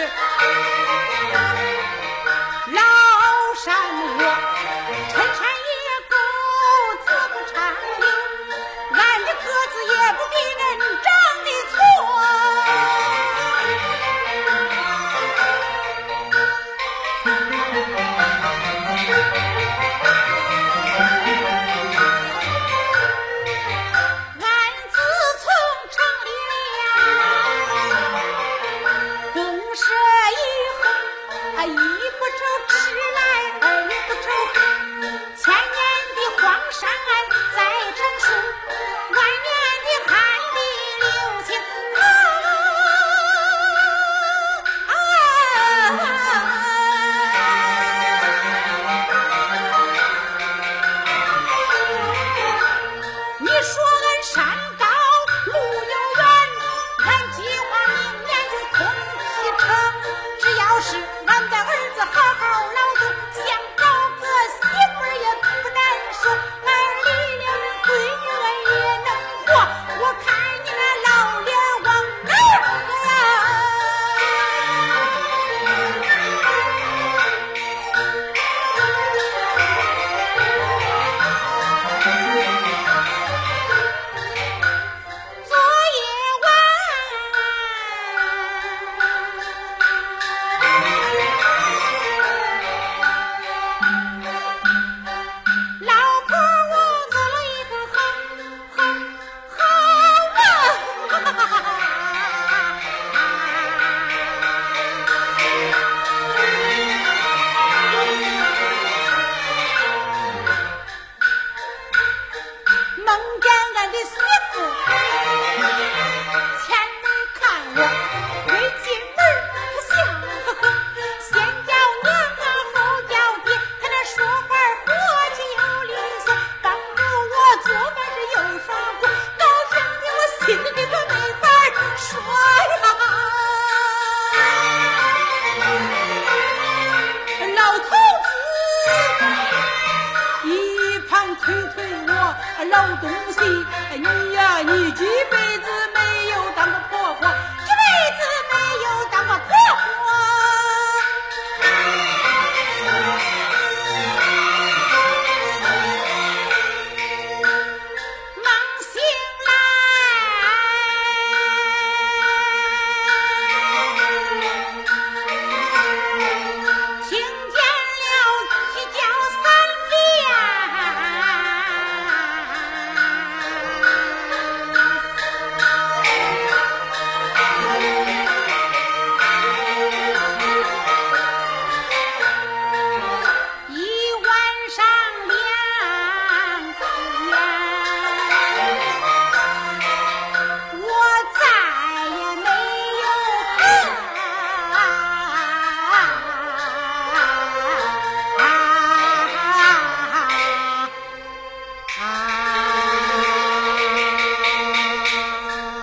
は。老东西你呀你几辈子